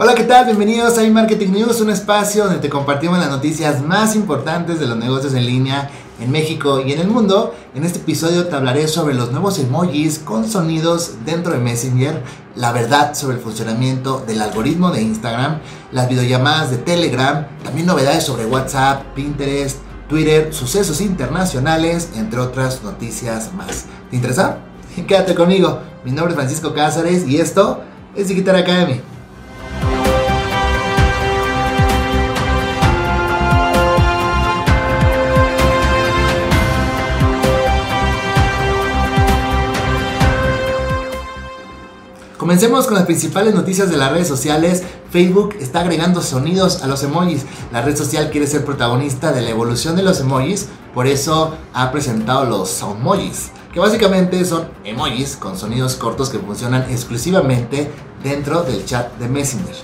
Hola, ¿qué tal? Bienvenidos a iMarketing News, un espacio donde te compartimos las noticias más importantes de los negocios en línea en México y en el mundo. En este episodio te hablaré sobre los nuevos emojis con sonidos dentro de Messenger, la verdad sobre el funcionamiento del algoritmo de Instagram, las videollamadas de Telegram, también novedades sobre WhatsApp, Pinterest, Twitter, sucesos internacionales, entre otras noticias más. ¿Te interesa? Quédate conmigo. Mi nombre es Francisco Cázares y esto es Digital Academy. Comencemos con las principales noticias de las redes sociales. Facebook está agregando sonidos a los emojis. La red social quiere ser protagonista de la evolución de los emojis, por eso ha presentado los Soundmojis, que básicamente son emojis con sonidos cortos que funcionan exclusivamente dentro del chat de Messenger.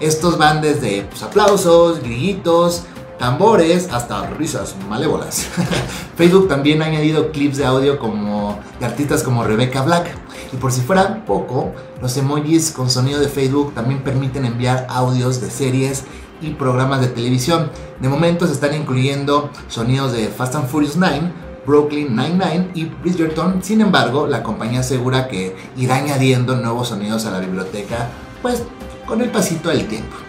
Estos van desde pues, aplausos, grillitos, tambores hasta risas malévolas. Facebook también ha añadido clips de audio como de artistas como Rebecca Black. Y por si fuera poco, los emojis con sonido de Facebook también permiten enviar audios de series y programas de televisión. De momento se están incluyendo sonidos de Fast and Furious 9, Brooklyn Nine-Nine y Bridgerton. Sin embargo, la compañía asegura que irá añadiendo nuevos sonidos a la biblioteca, pues con el pasito del tiempo.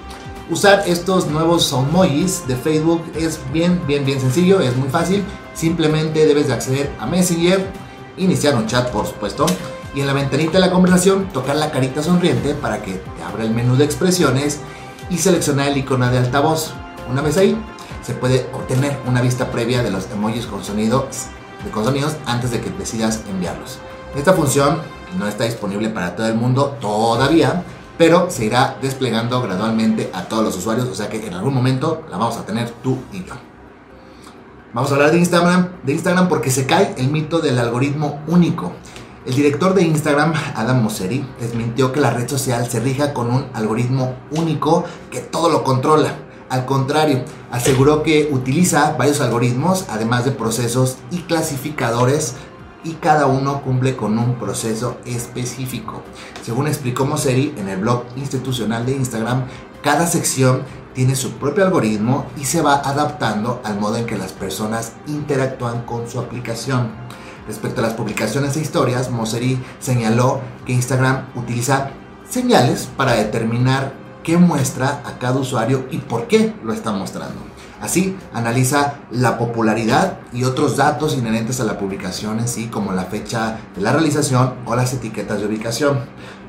Usar estos nuevos soundmojis de Facebook es bien, bien, bien sencillo, es muy fácil. Simplemente debes de acceder a Messenger, iniciar un chat por supuesto, y en la ventanita de la conversación tocar la carita sonriente para que te abra el menú de expresiones y seleccionar el icono de altavoz. Una vez ahí, se puede obtener una vista previa de los emojis con sonidos, con sonidos antes de que decidas enviarlos. Esta función no está disponible para todo el mundo todavía, pero se irá desplegando gradualmente a todos los usuarios, o sea que en algún momento la vamos a tener tú y yo. Vamos a hablar de Instagram, de Instagram porque se cae el mito del algoritmo único. El director de Instagram, Adam Mosseri, desmintió que la red social se rija con un algoritmo único que todo lo controla. Al contrario, aseguró que utiliza varios algoritmos, además de procesos y clasificadores, y cada uno cumple con un proceso específico. Según explicó Mosseri en el blog institucional de Instagram, cada sección tiene su propio algoritmo y se va adaptando al modo en que las personas interactúan con su aplicación. Respecto a las publicaciones e historias, Mosseri señaló que Instagram utiliza señales para determinar qué muestra a cada usuario y por qué lo está mostrando. Así, analiza la popularidad y otros datos inherentes a la publicación en sí, como la fecha de la realización o las etiquetas de ubicación.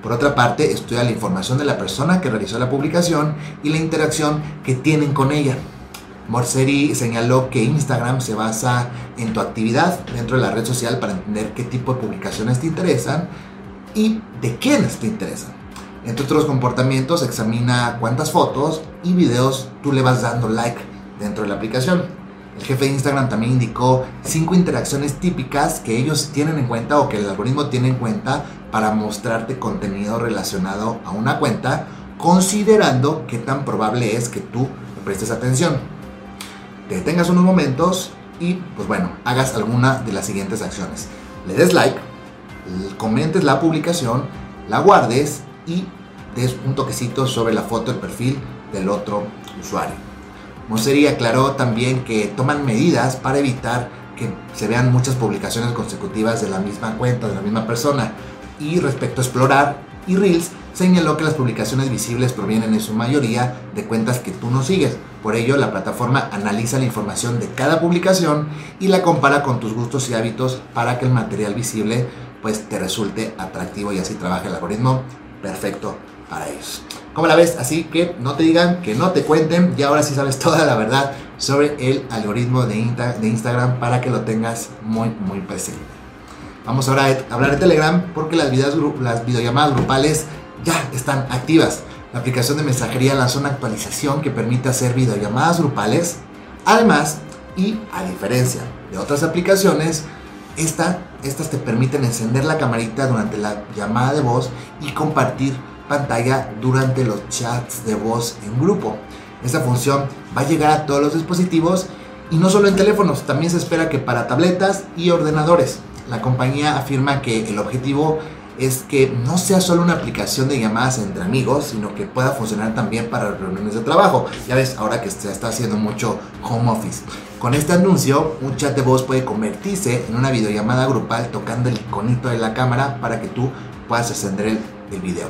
Por otra parte, estudia la información de la persona que realizó la publicación y la interacción que tienen con ella. Morseri señaló que Instagram se basa en tu actividad dentro de la red social para entender qué tipo de publicaciones te interesan y de quiénes te interesan. Entre otros comportamientos, examina cuántas fotos y videos tú le vas dando like dentro de la aplicación. El jefe de Instagram también indicó cinco interacciones típicas que ellos tienen en cuenta o que el algoritmo tiene en cuenta para mostrarte contenido relacionado a una cuenta, considerando qué tan probable es que tú le prestes atención te detengas unos momentos y pues bueno, hagas alguna de las siguientes acciones. Le des like, comentes la publicación, la guardes y des un toquecito sobre la foto del perfil del otro usuario. Moseri aclaró también que toman medidas para evitar que se vean muchas publicaciones consecutivas de la misma cuenta, de la misma persona. Y respecto a explorar y Reels, señaló que las publicaciones visibles provienen en su mayoría de cuentas que tú no sigues. Por ello, la plataforma analiza la información de cada publicación y la compara con tus gustos y hábitos para que el material visible pues te resulte atractivo y así trabaja el algoritmo perfecto para ellos. ¿Cómo la ves? Así que no te digan, que no te cuenten y ahora sí sabes toda la verdad sobre el algoritmo de, de Instagram para que lo tengas muy muy presente. Vamos ahora a hablar de Telegram porque las, las videollamadas grupales ya están activas. La aplicación de mensajería lanzó una actualización que permite hacer videollamadas grupales. Además, y a diferencia de otras aplicaciones, esta, estas te permiten encender la camarita durante la llamada de voz y compartir pantalla durante los chats de voz en grupo. Esta función va a llegar a todos los dispositivos y no solo en teléfonos, también se espera que para tabletas y ordenadores. La compañía afirma que el objetivo es que no sea solo una aplicación de llamadas entre amigos, sino que pueda funcionar también para reuniones de trabajo. Ya ves, ahora que se está haciendo mucho home office. Con este anuncio, un chat de voz puede convertirse en una videollamada grupal tocando el iconito de la cámara para que tú puedas ascender el, el video.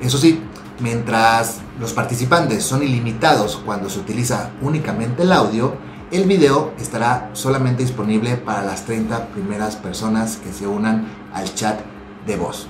Eso sí, mientras los participantes son ilimitados cuando se utiliza únicamente el audio, el video estará solamente disponible para las 30 primeras personas que se unan al chat de voz.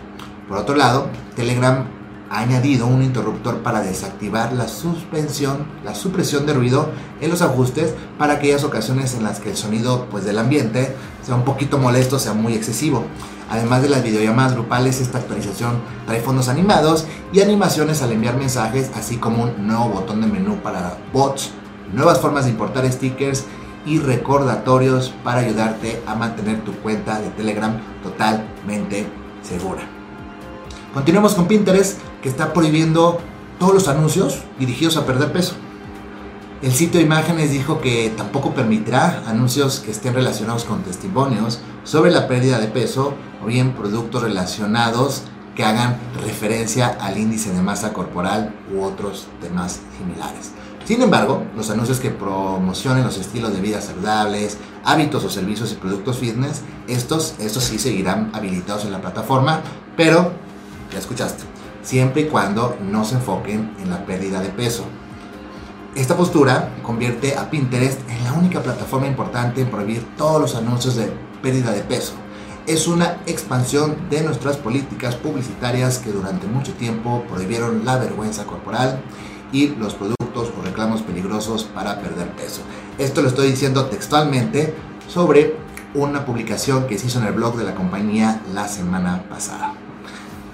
Por otro lado, Telegram ha añadido un interruptor para desactivar la suspensión, la supresión de ruido en los ajustes para aquellas ocasiones en las que el sonido pues, del ambiente sea un poquito molesto, sea muy excesivo. Además de las videollamadas grupales, esta actualización trae fondos animados y animaciones al enviar mensajes, así como un nuevo botón de menú para bots, nuevas formas de importar stickers y recordatorios para ayudarte a mantener tu cuenta de Telegram totalmente segura. Continuemos con Pinterest, que está prohibiendo todos los anuncios dirigidos a perder peso. El sitio de imágenes dijo que tampoco permitirá anuncios que estén relacionados con testimonios sobre la pérdida de peso o bien productos relacionados que hagan referencia al índice de masa corporal u otros temas similares. Sin embargo, los anuncios que promocionen los estilos de vida saludables, hábitos o servicios y productos fitness, estos, estos sí seguirán habilitados en la plataforma, pero ya escuchaste, siempre y cuando no se enfoquen en la pérdida de peso. Esta postura convierte a Pinterest en la única plataforma importante en prohibir todos los anuncios de pérdida de peso. Es una expansión de nuestras políticas publicitarias que durante mucho tiempo prohibieron la vergüenza corporal y los productos o reclamos peligrosos para perder peso. Esto lo estoy diciendo textualmente sobre una publicación que se hizo en el blog de la compañía la semana pasada.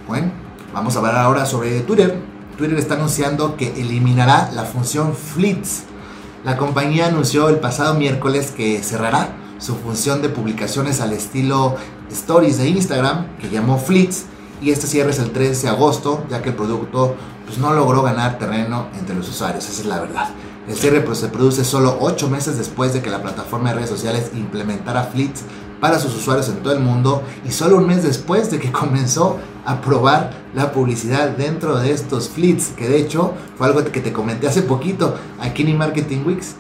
Bueno, vamos a hablar ahora sobre Twitter. Twitter está anunciando que eliminará la función Fleets. La compañía anunció el pasado miércoles que cerrará su función de publicaciones al estilo Stories de Instagram, que llamó Fleets, y este cierre es el 13 de agosto, ya que el producto pues, no logró ganar terreno entre los usuarios, esa es la verdad. El cierre pues, se produce solo 8 meses después de que la plataforma de redes sociales implementara Fleets para sus usuarios en todo el mundo y solo un mes después de que comenzó a probar la publicidad dentro de estos fleets, que de hecho fue algo que te comenté hace poquito aquí en Marketing Weeks,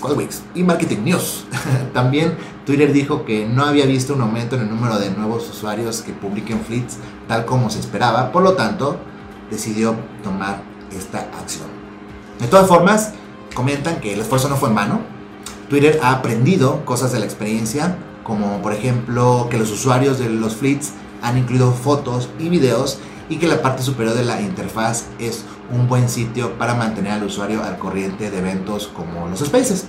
¿cuál? Y Marketing News. También Twitter dijo que no había visto un aumento en el número de nuevos usuarios que publiquen fleets tal como se esperaba, por lo tanto decidió tomar esta acción. De todas formas, comentan que el esfuerzo no fue en vano. Twitter ha aprendido cosas de la experiencia, como por ejemplo que los usuarios de los fleets han incluido fotos y videos y que la parte superior de la interfaz es un buen sitio para mantener al usuario al corriente de eventos como los spaces.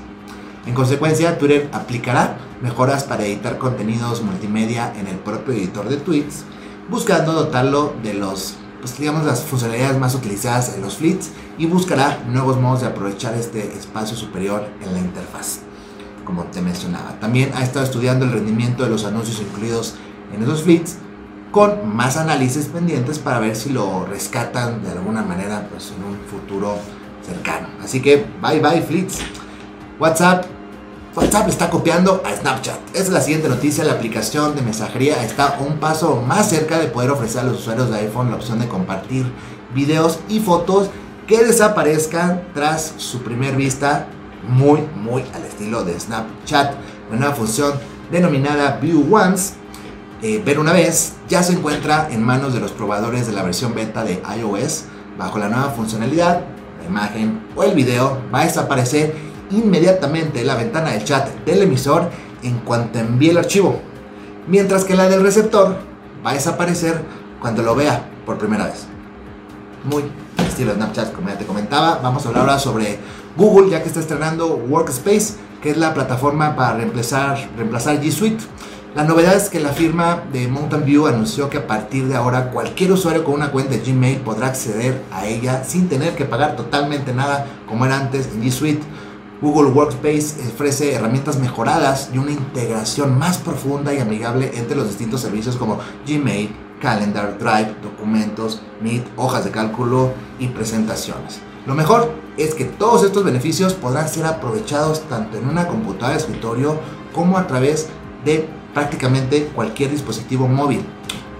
En consecuencia, Twitter aplicará mejoras para editar contenidos multimedia en el propio editor de tweets, buscando dotarlo de los, pues, digamos, las funcionalidades más utilizadas en los fleets y buscará nuevos modos de aprovechar este espacio superior en la interfaz, como te mencionaba. También ha estado estudiando el rendimiento de los anuncios incluidos en esos fleets con más análisis pendientes para ver si lo rescatan de alguna manera pues, en un futuro cercano. Así que bye bye Fleets. WhatsApp. WhatsApp está copiando a Snapchat. es la siguiente noticia. La aplicación de mensajería está un paso más cerca de poder ofrecer a los usuarios de iPhone la opción de compartir videos y fotos que desaparezcan tras su primer vista muy muy al estilo de Snapchat. Una función denominada View Once eh, ver una vez ya se encuentra en manos de los probadores de la versión beta de iOS. Bajo la nueva funcionalidad, la imagen o el video va a desaparecer inmediatamente la ventana del chat del emisor en cuanto envíe el archivo, mientras que la del receptor va a desaparecer cuando lo vea por primera vez. Muy estilo Snapchat, como ya te comentaba. Vamos a hablar ahora sobre Google, ya que está estrenando Workspace, que es la plataforma para reemplazar, reemplazar G Suite. La novedad es que la firma de Mountain View anunció que a partir de ahora cualquier usuario con una cuenta de Gmail podrá acceder a ella sin tener que pagar totalmente nada como era antes en G Suite. Google Workspace ofrece herramientas mejoradas y una integración más profunda y amigable entre los distintos servicios como Gmail, Calendar, Drive, documentos, Meet, hojas de cálculo y presentaciones. Lo mejor es que todos estos beneficios podrán ser aprovechados tanto en una computadora de escritorio como a través de prácticamente cualquier dispositivo móvil.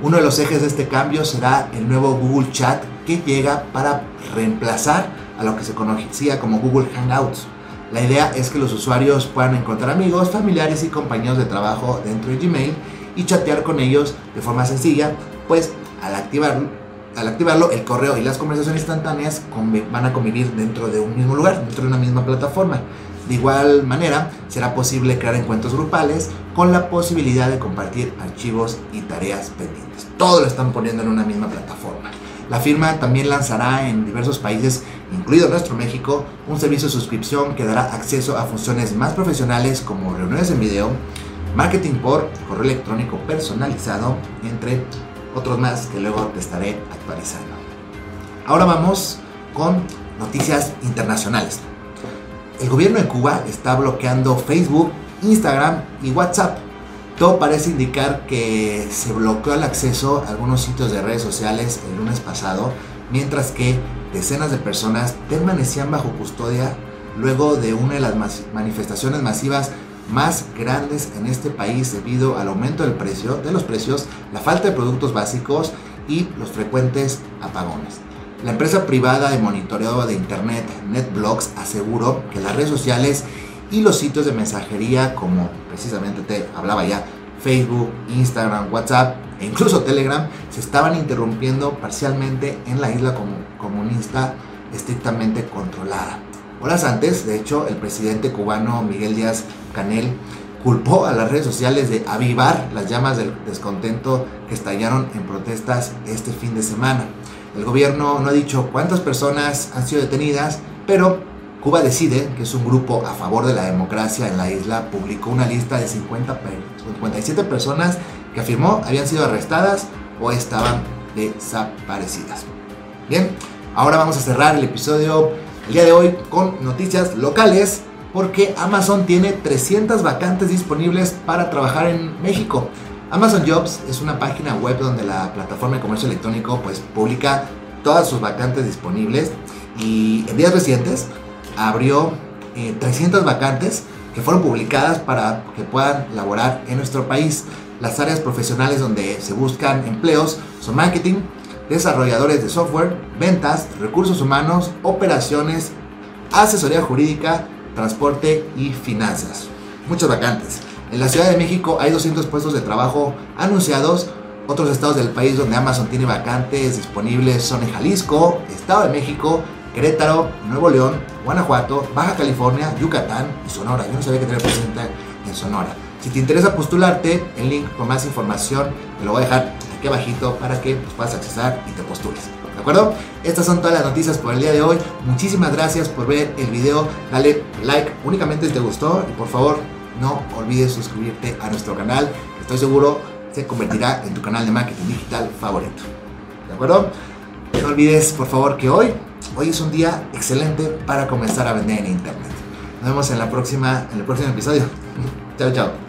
Uno de los ejes de este cambio será el nuevo Google Chat que llega para reemplazar a lo que se conocía como Google Hangouts. La idea es que los usuarios puedan encontrar amigos, familiares y compañeros de trabajo dentro de Gmail y chatear con ellos de forma sencilla, pues al activarlo, al activarlo el correo y las conversaciones instantáneas van a convivir dentro de un mismo lugar, dentro de una misma plataforma. De igual manera, será posible crear encuentros grupales con la posibilidad de compartir archivos y tareas pendientes. Todo lo están poniendo en una misma plataforma. La firma también lanzará en diversos países, incluido nuestro México, un servicio de suscripción que dará acceso a funciones más profesionales como reuniones en video, marketing por correo electrónico personalizado, entre otros más que luego te estaré actualizando. Ahora vamos con noticias internacionales. El gobierno de Cuba está bloqueando Facebook, Instagram y WhatsApp. Todo parece indicar que se bloqueó el acceso a algunos sitios de redes sociales el lunes pasado, mientras que decenas de personas permanecían bajo custodia luego de una de las manifestaciones masivas más grandes en este país debido al aumento del precio, de los precios, la falta de productos básicos y los frecuentes apagones. La empresa privada de monitoreo de Internet NetBlocks aseguró que las redes sociales y los sitios de mensajería como precisamente te hablaba ya, Facebook, Instagram, WhatsApp incluso Telegram se estaban interrumpiendo parcialmente en la isla comunista estrictamente controlada. Horas antes, de hecho, el presidente cubano Miguel Díaz Canel culpó a las redes sociales de avivar las llamas del descontento que estallaron en protestas este fin de semana. El gobierno no ha dicho cuántas personas han sido detenidas, pero Cuba Decide, que es un grupo a favor de la democracia en la isla, publicó una lista de 50, 57 personas que afirmó habían sido arrestadas o estaban desaparecidas. Bien, ahora vamos a cerrar el episodio el día de hoy con noticias locales porque Amazon tiene 300 vacantes disponibles para trabajar en México. Amazon Jobs es una página web donde la plataforma de comercio electrónico pues publica todas sus vacantes disponibles y en días recientes abrió 300 eh, vacantes que fueron publicadas para que puedan laborar en nuestro país. Las áreas profesionales donde se buscan empleos son marketing, desarrolladores de software, ventas, recursos humanos, operaciones, asesoría jurídica, transporte y finanzas. Muchas vacantes. En la Ciudad de México hay 200 puestos de trabajo anunciados. Otros estados del país donde Amazon tiene vacantes disponibles son en Jalisco, Estado de México, Querétaro, Nuevo León, Guanajuato, Baja California, Yucatán y Sonora. Yo no sabía que tenía presidenta en Sonora. Si te interesa postularte, el link con más información te lo voy a dejar aquí abajito para que pues, puedas accesar y te postules. ¿De acuerdo? Estas son todas las noticias por el día de hoy. Muchísimas gracias por ver el video. Dale like únicamente si te gustó y por favor no olvides suscribirte a nuestro canal. Estoy seguro se convertirá en tu canal de marketing digital favorito. ¿De acuerdo? No olvides, por favor, que hoy, hoy es un día excelente para comenzar a vender en internet. Nos vemos en la próxima, en el próximo episodio. chao, chao.